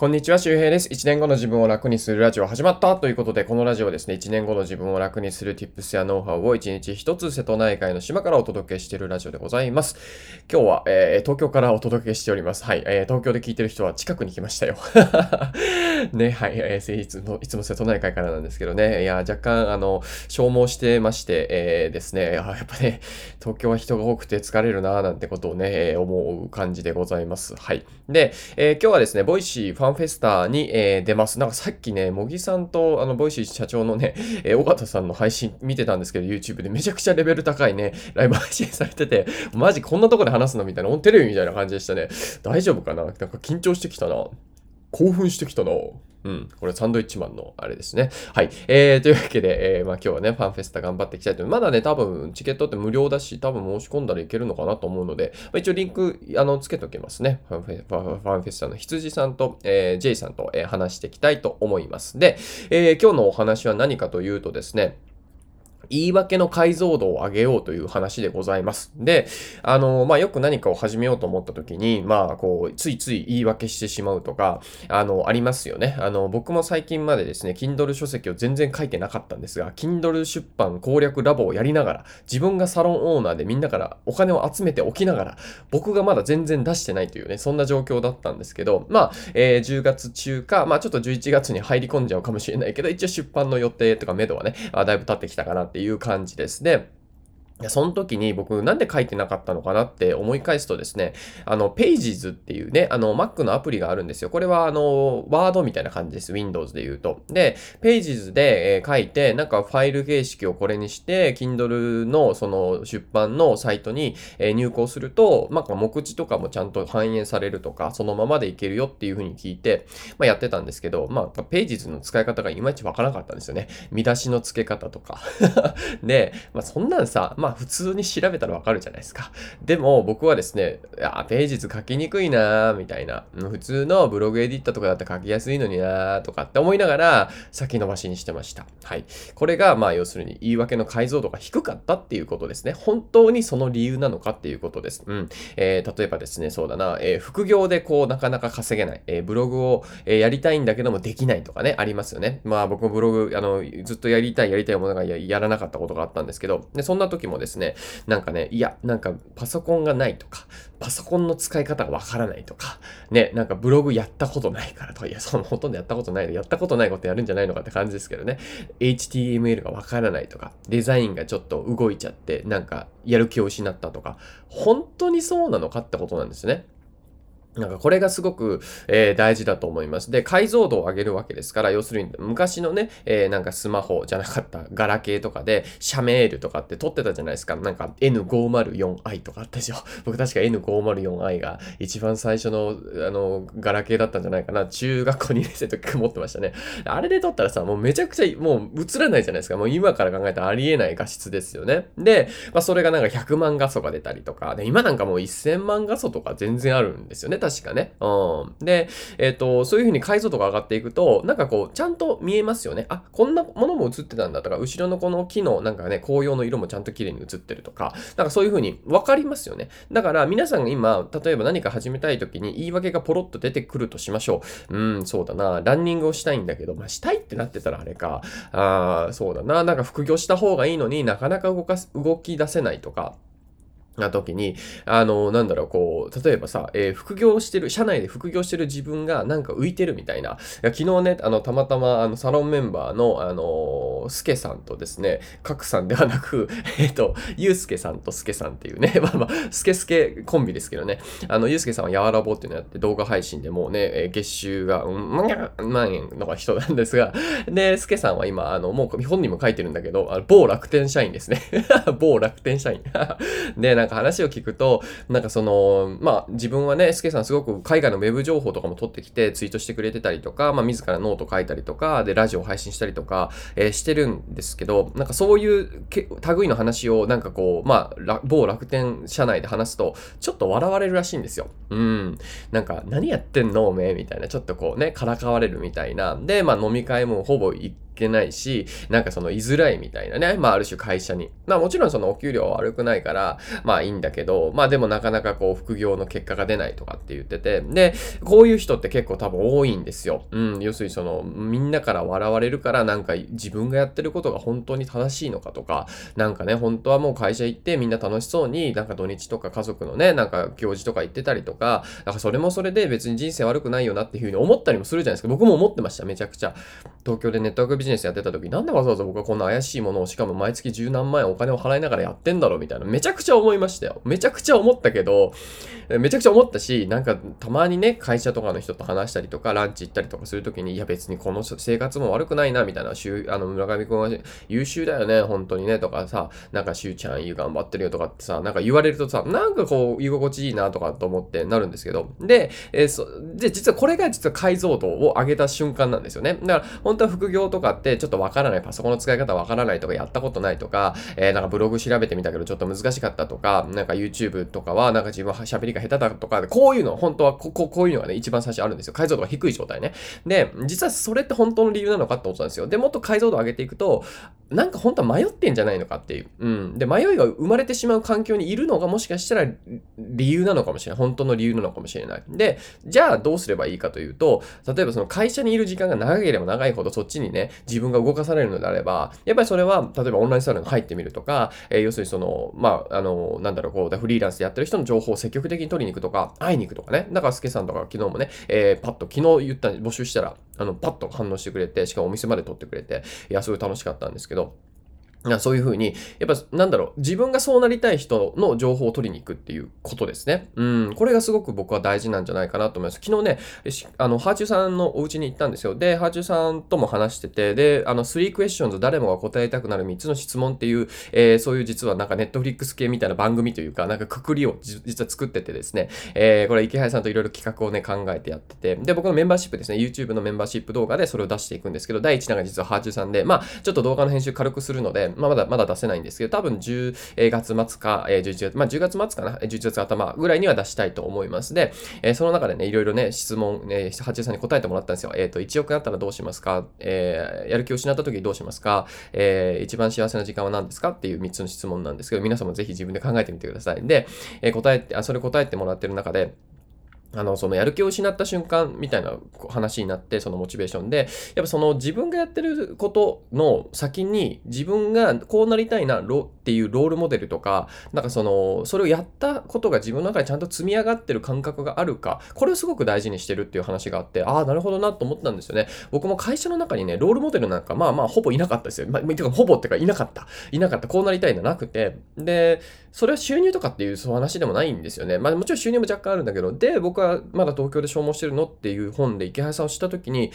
こんにちは、周平です。1年後の自分を楽にするラジオ始まったということで、このラジオはですね、1年後の自分を楽にする tips やノウハウを1日1つ瀬戸内海の島からお届けしているラジオでございます。今日は、えー、東京からお届けしております。はい、えー、東京で聞いてる人は近くに来ましたよ。ね、はい、えー、いつも、いつも瀬戸内海からなんですけどね、いや、若干、あの、消耗してまして、えー、ですね、やっぱね、東京は人が多くて疲れるなーなんてことをね、思う感じでございます。はい。で、えー、今日はですね、ボイシーファンフェスタに、えー、出ます。なんかさっきね、茂木さんと、あの、ボイシー社長のね、えー、緒方さんの配信見てたんですけど、YouTube でめちゃくちゃレベル高いね、ライブ配信されてて、マジこんなとこで話すのみたいな、オンテレビみたいな感じでしたね。大丈夫かな？なんか緊張してきたな。興奮してきたな。うん。これサンドイッチマンのあれですね。はい。えー、というわけで、えー、まあ今日はね、ファンフェスタ頑張っていきたいと思います。まだね、多分チケットって無料だし、多分申し込んだらいけるのかなと思うので、まあ、一応リンク、あの、つけときますね。ファンフェファンフェスタの羊さんと、えー、J さんと、えー、話していきたいと思います。で、えー、今日のお話は何かというとですね、言い訳の解像度を上げようという話でございます。で、あの、まあ、よく何かを始めようと思った時に、まあ、こう、ついつい言い訳してしまうとか、あの、ありますよね。あの、僕も最近までですね、Kindle 書籍を全然書いてなかったんですが、Kindle 出版攻略ラボをやりながら、自分がサロンオーナーでみんなからお金を集めておきながら、僕がまだ全然出してないというね、そんな状況だったんですけど、まあ、えー、10月中か、まあ、ちょっと11月に入り込んじゃうかもしれないけど、一応出版の予定とか目処はね、あだいぶ経ってきたかなってていう感じです。ね、その時に僕なんで書いてなかったのかなって思い返すとですね、あの、Pages っていうね、あの、Mac のアプリがあるんですよ。これはあの、ワードみたいな感じです。Windows で言うと。で、Pages で、え、書いて、なんかファイル形式をこれにして、Kindle のその出版のサイトに、え、入稿すると、なんか目次とかもちゃんと反映されるとか、そのままでいけるよっていう風に聞いて、まあ、やってたんですけど、まあ、Pages の使い方がいまいちわからなかったんですよね。見出しの付け方とか。で、まあ、そんなんさ、ま、ま普通に調べたらわかるじゃないですか。でも僕はですね、いや、ページ図書きにくいなみたいな。普通のブログエディットとかだったら書きやすいのになとかって思いながら先延ばしにしてました。はい。これが、まあ要するに言い訳の解像度が低かったっていうことですね。本当にその理由なのかっていうことです。うん。えー、例えばですね、そうだな、えー、副業でこうなかなか稼げない。えー、ブログを、え、やりたいんだけどもできないとかね、ありますよね。まあ僕もブログ、あの、ずっとやりたいやりたいものがやらなかったことがあったんですけど、で、そんな時もですね、なんかね、いや、なんかパソコンがないとか、パソコンの使い方がわからないとか、ね、なんかブログやったことないからとか、いや、そのほとんどやったことないで、やったことないことやるんじゃないのかって感じですけどね、HTML がわからないとか、デザインがちょっと動いちゃって、なんかやる気を失ったとか、本当にそうなのかってことなんですね。なんかこれがすごく、えー、大事だと思います。で、解像度を上げるわけですから、要するに昔のね、えー、なんかスマホじゃなかったガラケーとかで、シャメールとかって撮ってたじゃないですか。なんか N504i とかあったでしょ。僕確か N504i が一番最初の、あの、ガラケーだったんじゃないかな。中学校2年生の時持ってましたね。あれで撮ったらさ、もうめちゃくちゃ、もう映らないじゃないですか。もう今から考えたらありえない画質ですよね。で、まあそれがなんか100万画素が出たりとか、で、今なんかもう1000万画素とか全然あるんですよね。確かね。うん。で、えっ、ー、と、そういう風に解像度が上がっていくと、なんかこう、ちゃんと見えますよね。あ、こんなものも映ってたんだとか、後ろのこの木のなんかね、紅葉の色もちゃんと綺麗に映ってるとか、なんかそういう風に分かりますよね。だから皆さんが今、例えば何か始めたい時に言い訳がポロッと出てくるとしましょう。うん、そうだな。ランニングをしたいんだけど、まあ、したいってなってたらあれか。ああ、そうだな。なんか副業した方がいいのになかなか動かす、動き出せないとか。な時に、あの、なんだろう、こう、例えばさ、えー、副業してる、社内で副業してる自分がなんか浮いてるみたいな。いや昨日ね、あの、たまたま、あの、サロンメンバーの、あの、スケさんとですね、カクさんではなく、えっ、ー、と、ユうスケさんとスケさんっていうね、まあまあ、スケスケコンビですけどね、あの、ユうスケさんはやわらぼうっていうのやって動画配信でもうね、え月収が、うん、万円の人なんですが、で、スケさんは今、あの、もう本人も書いてるんだけど、あの某楽天社員ですね。某楽天社員。で、なんかか話を聞くと、なんかその、まあ自分はね、スケさんすごく海外のウェブ情報とかも取ってきてツイートしてくれてたりとか、まあ自らノート書いたりとか、で、ラジオ配信したりとか、えー、してるんですけど、なんかそういう類の話をなんかこう、まあ、某楽天社内で話すと、ちょっと笑われるらしいんですよ。うん。なんか、何やってんのおめえみたいな、ちょっとこうね、からかわれるみたいな。で、まあ飲み会もほぼ1けないし、なんかその居づらいみたいなね、まあある種会社に。まあもちろんそのお給料は悪くないから、まあいいんだけど、まあでもなかなかこう副業の結果が出ないとかって言ってて、で、こういう人って結構多分多いんですよ。うん、要するにその、みんなから笑われるからなんか自分がやってることが本当に正しいのかとか、なんかね、本当はもう会社行ってみんな楽しそうに、なんか土日とか家族のね、なんか行事とか行ってたりとか、なんかそれもそれで別に人生悪くないよなっていうふうに思ったりもするじゃないですか。僕も思ってました、めちゃくちゃ。東京でネットワークビジネスやってた時、なんでわざわざ僕はこんな怪しいものを、しかも毎月十何万円お金を払いながらやってんだろうみたいな、めちゃくちゃ思いましたよ。めちゃくちゃ思ったけど、めちゃくちゃ思ったし、なんかたまにね、会社とかの人と話したりとか、ランチ行ったりとかするときに、いや別にこの生活も悪くないな、みたいな、あの村上くんは優秀だよね、本当にね、とかさ、なんかしゅうちゃんいい頑張ってるよとかってさ、なんか言われるとさ、なんかこう、居心地いいなとかと思ってなるんですけど、で、えー、そで、実はこれが実は解像度を上げた瞬間なんですよね。だから、本当は副業とかってちょっとわからない、パソコンの使い方わからないとか、やったことないとか、えー、なんかブログ調べてみたけどちょっと難しかったとか、なんか YouTube とかはなんか自分は喋りが下手だとか、こういうの、本当はこここういうのがね、一番最初あるんですよ。解像度が低い状態ね。で、実はそれって本当の理由なのかってことなんですよ。で、もっと解像度を上げていくと、なんか本当は迷ってんじゃないのかっていう。うん。で、迷いが生まれてしまう環境にいるのがもしかしたら理由なのかもしれない。本当の理由なのかもしれない。で、じゃあどうすればいいかというと、例えばその会社にいる時間が長ければ長いほどそっちにね、自分が動かされるのであれば、やっぱりそれは、例えばオンラインサロンに入ってみるとか、えー、要するにその、まあ、あの、なんだろう、こう、フリーランスでやってる人の情報を積極的に取りに行くとか、会いに行くとかね。だから、スケさんとか昨日もね、えー、パッと昨日言った、募集したら、あの、パッと反応してくれて、しかもお店まで撮ってくれて、いや、すごい楽しかったんですけど、そういうふうに、やっぱなんだろう、自分がそうなりたい人の情報を取りに行くっていうことですね。うん、これがすごく僕は大事なんじゃないかなと思います。昨日ね、あの、ハーチューさんのお家に行ったんですよ。で、ハーチューさんとも話してて、で、あの、3 questions 誰もが答えたくなる3つの質問っていう、えー、そういう実はなんかネットフリックス系みたいな番組というか、なんかくくりを実は作っててですね、えー、これ池原さんといろいろ企画をね、考えてやってて、で、僕のメンバーシップですね、YouTube のメンバーシップ動画でそれを出していくんですけど、第1弾が実はハーチューさんで、まあ、ちょっと動画の編集軽くするので、まあ、まだ、まだ出せないんですけど、多分10月末か、え11月、まあ10月末かな、11月頭ぐらいには出したいと思います。で、えその中でね、いろいろね、質問、えー、八さんに答えてもらったんですよ。えっ、ー、と、1億円あったらどうしますか？えー、やる気を失った時どうしますか？えー、一番幸せな時間は何ですか？っていう3つの質問なんですけど、皆さんもぜひ自分で考えてみてください。で、えー、答えて、あ、それ答えてもらってる中で、あの、そのやる気を失った瞬間みたいな話になって、そのモチベーションで、やっぱその自分がやってることの先に自分がこうなりたいなっていうロールモデルとか、なんかその、それをやったことが自分の中でちゃんと積み上がってる感覚があるか、これをすごく大事にしてるっていう話があって、ああ、なるほどなと思ったんですよね。僕も会社の中にね、ロールモデルなんか、まあまあほぼいなかったですよ。まあ、てかほぼってかいなかった。いなかった。こうなりたいんじゃなくて、で、それは収入とかっていうそう話でもないんですよね。まあもちろん収入も若干あるんだけど、で、僕はまだ東京で消耗してるのっていう本で池原さんをした時に、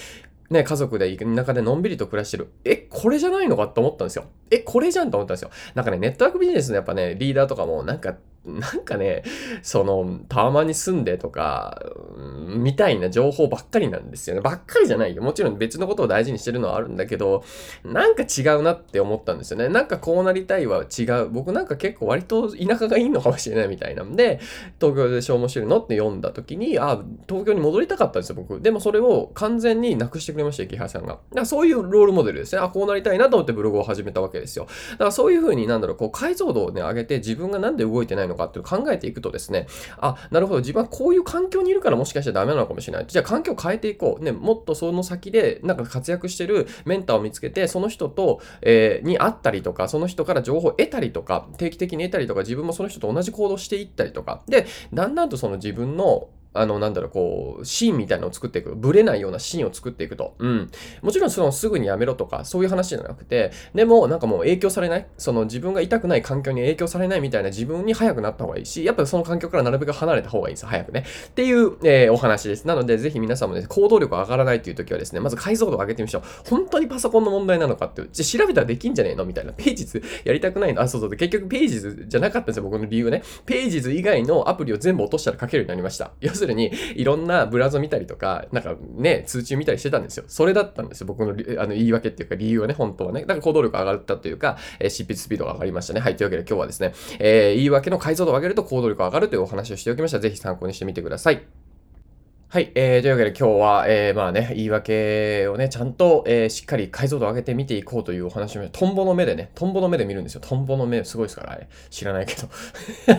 ね、家族で田舎でのんびりと暮らしてる。え、これじゃないのかと思ったんですよ。え、これじゃんと思ったんですよ。なんかね、ネットワークビジネスのやっぱね、リーダーとかも、なんか なんかね、その、タワマンに住んでとか、みたいな情報ばっかりなんですよね。ばっかりじゃないよ。もちろん別のことを大事にしてるのはあるんだけど、なんか違うなって思ったんですよね。なんかこうなりたいは違う。僕なんか結構割と田舎がいいのかもしれないみたいなんで、東京で消耗してるのって読んだ時に、あ、東京に戻りたかったんですよ、僕。でもそれを完全になくしてくれました、池原さんが。だからそういうロールモデルですね。あ、こうなりたいなと思ってブログを始めたわけですよ。だからそういうふうになんだろう、こう解像度をね、上げて自分がなんで動いてないののかっていう考えていくとですね、あ、なるほど、自分はこういう環境にいるからもしかしたらダメなのかもしれない。じゃあ環境を変えていこう。ね、もっとその先でなんか活躍してるメンターを見つけて、その人と、えー、に会ったりとか、その人から情報を得たりとか、定期的に得たりとか、自分もその人と同じ行動していったりとか、で、だんだんとその自分のあの、なんだろう、こう、シーンみたいなのを作っていく。ブレないようなシーンを作っていくと。うん。もちろんそのすぐにやめろとか、そういう話じゃなくて、でもなんかもう影響されない、その自分が痛くない環境に影響されないみたいな自分に早くなった方がいいし、やっぱその環境からなるべく離れた方がいいです、早くね。っていう、えー、お話です。なので、ぜひ皆さんもね、行動力上がらないっていう時はですね、まず解像度を上げてみましょう。本当にパソコンの問題なのかって、じゃ調べたらできんじゃねえの？みたいな。ページズやりたくないの？あ、そうそう。結局ページズじゃなかったんですよ、僕の理由ね。ページズ以外のアプリを全部落としたら書けるようになりました。要すするに、いろんなブラウザ見たりとか、なんかね、通知見たりしてたんですよ。それだったんですよ。僕のあの言い訳っていうか理由はね、本当はね。だから行動力上がったというか、えー、執筆スピードが上がりましたね。はい。というわけで今日はですね、えー、言い訳の解像度を上げると行動力が上がるというお話をしておきました。ぜひ参考にしてみてください。はい。えー、というわけで今日は、えー、まあね、言い訳をね、ちゃんと、えー、しっかり解像度を上げて見ていこうというお話を、トンボの目でね、トンボの目で見るんですよ。トンボの目、すごいですから、あれ。知らないけど。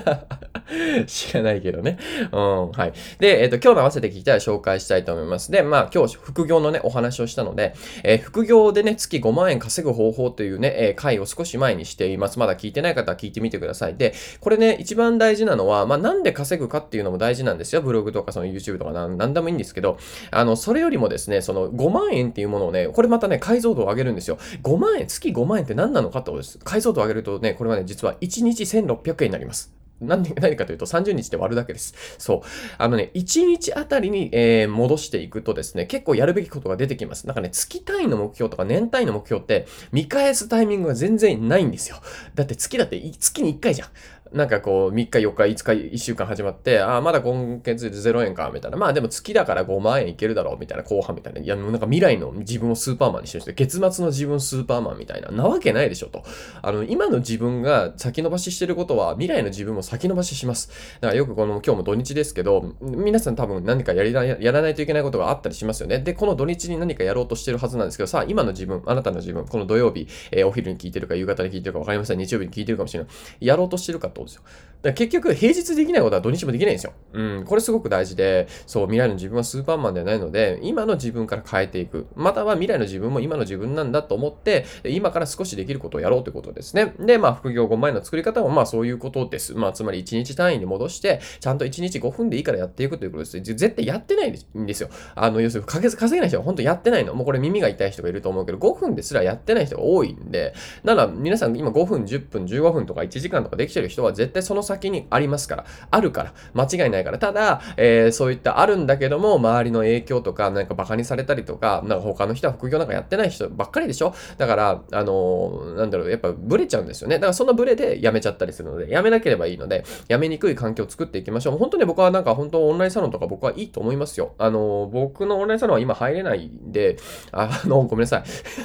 知らないけどね。うん、はい。で、えっ、ー、と、今日の合わせて聞きたい紹介したいと思います。で、まあ、今日、副業のね、お話をしたので、えー、副業でね、月5万円稼ぐ方法というね、えー、回を少し前にしています。まだ聞いてない方は聞いてみてください。で、これね、一番大事なのは、まあ、なんで稼ぐかっていうのも大事なんですよ。ブログとか、その YouTube とかなん、なんでもいいんですけど、あの、それよりもですね、その5万円っていうものをね、これまたね、解像度を上げるんですよ。5万円、月5万円って何なのかってことです。解像度を上げるとね、これはね、実は1日1600円になります。何 何かというと30日で割るだけです。そう。あのね、1日あたりに、えー、戻していくとですね、結構やるべきことが出てきます。なんかね、月単位の目標とか年単位の目標って見返すタイミングが全然ないんですよ。だって月だって月に1回じゃん。なんかこう、3日、4日、5日、1週間始まって、ああ、まだ今月で0円か、みたいな。まあでも月だから5万円いけるだろう、みたいな、後半みたいな。いや、もうなんか未来の自分をスーパーマンにしてる人、月末の自分スーパーマンみたいな。なわけないでしょ、と。あの、今の自分が先延ばししてることは、未来の自分も先延ばしします。だからよくこの、今日も土日ですけど、皆さん多分何かやりやらないといけないことがあったりしますよね。で、この土日に何かやろうとしてるはずなんですけど、さあ、今の自分、あなたの自分、この土曜日、えー、お昼に聞いてるか、夕方に聞いてるか分かりません。日曜日に聞いてるかもしれない。やろうとしてるかってことですよ。だから結局、平日できないことは土日もできないんですよ。うん、これすごく大事で、そう、未来の自分はスーパーマンではないので、今の自分から変えていく。または未来の自分も今の自分なんだと思って、今から少しできることをやろうということですね。で、まあ、副業5万円の作り方も、まあ、そういうことです。まあ、つまり1日単位に戻して、ちゃんと1日5分でいいからやっていくということです。絶対やってないんですよ。あの、要するに稼げない人は本当やってないの。もうこれ耳が痛い人がいると思うけど、5分ですらやってない人が多いんで、なら皆さん今5分、10分、15分とか1時間とかできてる人は絶対その先にありますから。あるから。間違いないから。ただ、えー、そういったあるんだけども、周りの影響とか、なんか馬鹿にされたりとか、なんか他の人は副業なんかやってない人ばっかりでしょ？だから、あのー、なんだろう、やっぱブレちゃうんですよね。だからそのブレで辞めちゃったりするので、辞めなければいいので、辞めにくい環境を作っていきましょう。本当に僕はなんか本当オンラインサロンとか僕はいいと思いますよ。あのー、僕のオンラインサロンは今入れないんで、あの、ごめんなさい。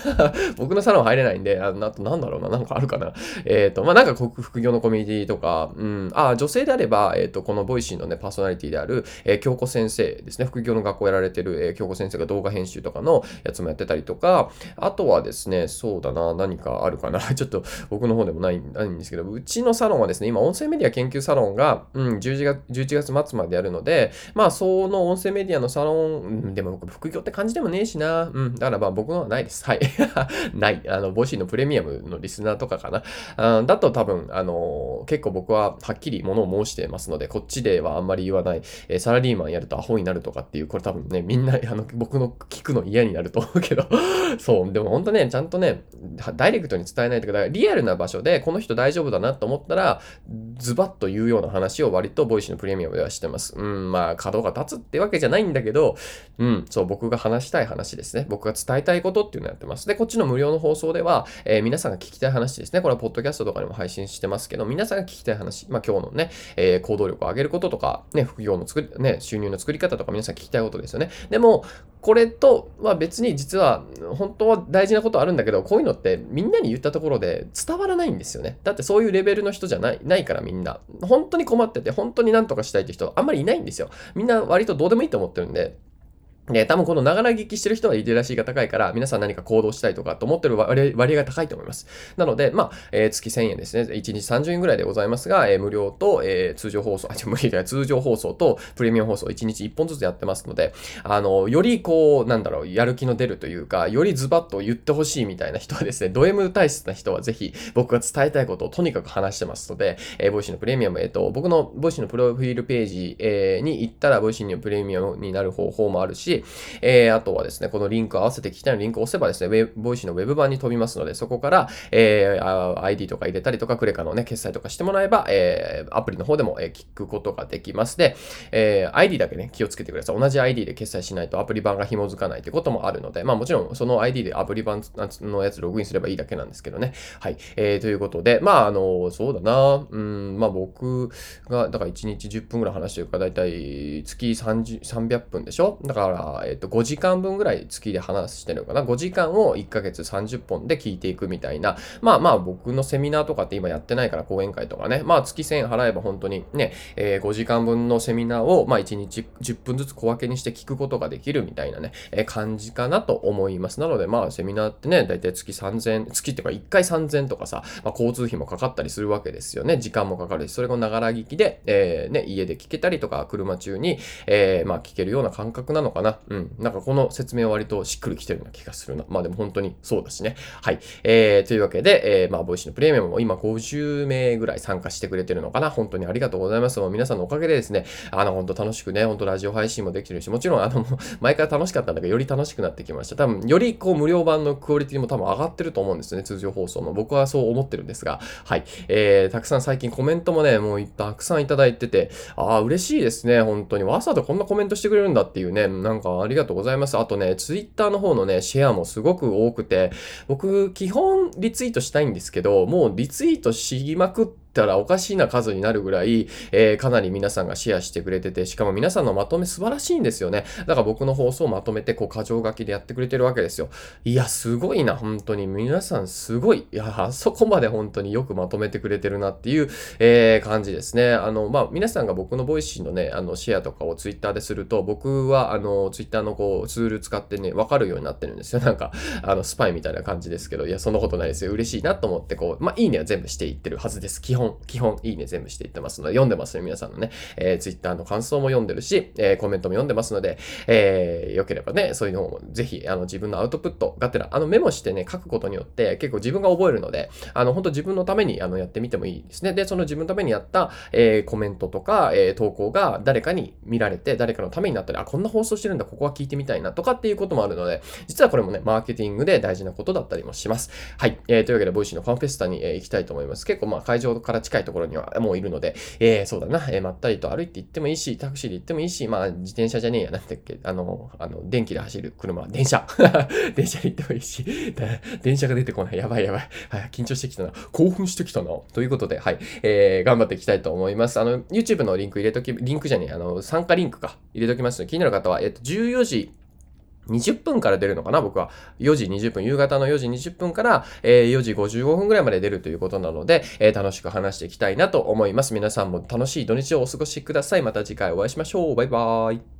僕のサロン入れないんで、あななんだろうな、なんかあるかな。えっ、と、まあ、なんか副業のコミュニティとか、うん、あ、女性であれば、えっ、と、このボイシーのね、パーソナリティである、えー、京子先生ですね、副業の学校やられてる、えー、京子先生が動画編集とかのやつもやってたりとか、あとはですね、そうだな、何かあるかな。ちょっと僕の方でもないないんですけど、うちのサロンはですね、今、音声メディア研究サロンが、うん、11月 ,11 月末までやるので、まあ、その音声メディアのサロン、でも僕、副業って感じでもねえしな。うん、だからまあ僕のはないです。はい。ない。あの、ボイシーのプレミアムのリスナーとかかな。あだと多分、あのー、結構僕ははっきり物を申してますので、こっちではあんまり言わない、え、サラリーマンやるとアホになるとかっていう、これ多分ね、みんな、あの、僕の聞くの嫌になると思うけど そう、でも本当ね、ちゃんとね、ダイレクトに伝えないというか、リアルな場所でこの人大丈夫だなと思ったら、ズバッと言うような話を割とボイシーのプレミアムではしてます。うん、まあ、角が立つってわけじゃないんだけど、うん、そう、僕が話したい話ですね。僕が伝えたいことっていうのをやってます。で、こっちの無料の放送では、えー、皆さんが聞きたい話ですね。これはポッドキャストとかにも配信してますけど、皆さんが聞きたい話、まあ今日のね、えー、行動力を上げることとか、ね、副業の作り、ね、収入の作り方とか皆さん聞きたいことですよね。でも、これとは別に実は本当は大事なことあるんだけど、こういうのってみんなに言ったところで伝わらないんですよね。だってそういうレベルの人じゃない、ないからみんな。本当に困ってて、本当になんとかしたいって人あんまりいないんですよ。みんな割とどうでもいいと思ってるんで。で、多分このながら聞きしてる人はリテラシーが高いから、皆さん何か行動したいとかと思ってる割合が高いと思います。なので、まあ、えー、月1000円ですね。1日30円ぐらいでございますが、えー、無料と、えー、通常放送、あ、違う、無料の通常放送とプレミアム放送1日1本ずつやってますので、あの、よりこう、なんだろう、やる気の出るというか、よりズバッと言ってほしいみたいな人はですね、ド M 体質な人はぜひ僕が伝えたいことをとにかく話してますので、えー、ボイシーのプレミアム、えっ、と、僕のボイシーのプロフィールページ、えー、に行ったら、ボイシーのプレミアムになる方法もあるし、えーあとはですね、このリンク合わせて聞きたいのリンクを押せばですね、ウェボイシーのウェブ版に飛びますので、そこから、えー、ID とか入れたりとか、クレカのね、決済とかしてもらえば、えー、アプリの方でも、え、聞くことができます。で、えー、ID だけね、気をつけてください。同じ ID で決済しないとアプリ版が紐づかないということもあるので、まあもちろんその ID でアプリ版のやつログインすればいいだけなんですけどね。はい。えー、ということで、まああの、そうだな、うん、まあ僕が、だから1日10分ぐらい話してるから、だいたい月30 300分でしょ？だから、えっと、5時間分ぐらい月で話してるのかな？5時間を1ヶ月30本で聞いていくみたいな。まあまあ僕のセミナーとかって今やってないから講演会とかね。まあ月1000円払えば本当にね、えー、5時間分のセミナーをまあ1日10分ずつ小分けにして聞くことができるみたいなね、えー、感じかなと思います。なのでまあセミナーってね、だいたい月3000、月っていうか1回3000とかさ、まあ、交通費もかかったりするわけですよね。時間もかかるし、それをながら聞きで、えー、ね、家で聞けたりとか、車中に、えー、まあ聞けるような感覚なのかな。うん。なんかこの説明は割としっくりきてるような気がするな。まあでも本当にそうだしね。はい。えー、というわけで、えー、まあ、ボイシーのプレミアムも今50名ぐらい参加してくれてるのかな。本当にありがとうございます。もう皆さんのおかげでですね、あの、本当楽しくね、本当ラジオ配信もできてるし、もちろん、あの、前から楽しかったんだけど、より楽しくなってきました。多分、よりこう、無料版のクオリティも多分上がってると思うんですよね。通常放送の。僕はそう思ってるんですが、はい。えー、たくさん最近コメントもね、もうたくさんいただいてて、ああ、嬉しいですね。本当に。わざとこんなコメントしてくれるんだっていうね、なんかありがとうございます。あとね、ツイッターの方のね、シェアもすごく多くて、僕、基本リツイートしたいんですけど、もうリツイートしまくって、たらおかしいな数になるぐらい、えー、かなり皆さんがシェアしてくれてて、しかも皆さんのまとめ素晴らしいんですよね。だから僕の放送をまとめて、こう、過剰書きでやってくれてるわけですよ。いや、すごいな、本当に。皆さんすごい。いや、あそこまで本当によくまとめてくれてるなっていう、えー、感じですね。あの、まあ、皆さんが僕のボイシーのね、あの、シェアとかをツイッターですると、僕は、あの、ツイッターのこう、ツール使ってね、わかるようになってるんですよ。なんか、あの、スパイみたいな感じですけど、いや、そんなことないですよ。嬉しいなと思って、こう、まあ、いいねは全部していってるはずです。基本、基本、いいね全部していってますので、読んでますね、皆さんのね、えー、Twitter の感想も読んでるし、えー、コメントも読んでますので、えー、よければね、そういうのをぜひ、あの、自分のアウトプットがてら、あの、メモしてね、書くことによって、結構自分が覚えるので、あの、本当自分のために、あの、やってみてもいいですね。で、その自分のためにやった、えー、コメントとか、えー、投稿が誰かに見られて、誰かのためになったり、あ、こんな放送してるんだ、ここは聞いてみたいな、とかっていうこともあるので、実はこれもね、マーケティングで大事なことだったりもします。はい。えー、というわけで、ボイシーのファンフェスタに、えー、行きたいと思います。結構、まあ、会場近いところにはもういるので、えー、そうだな、えー、まったりと歩いて行ってもいいし、タクシーで行ってもいいし、まあ、自転車じゃねえや、なんだっけ、あの、あの、電気で走る車、電車。電車で行ってもいいし、電車が出てこない。やばいやばい。はい、緊張してきたな。興奮してきたな。ということで、はい、えー、頑張っていきたいと思います。あの、YouTube のリンク入れとき、リンクじゃねえ、あの、参加リンクか、入れときますので、気になる方は、えっと、14時、20分から出るのかな？僕は。4時20分、夕方の4時20分から、えー、4時55分ぐらいまで出るということなので、えー、楽しく話していきたいなと思います。皆さんも楽しい土日をお過ごしください。また次回お会いしましょう。バイバーイ。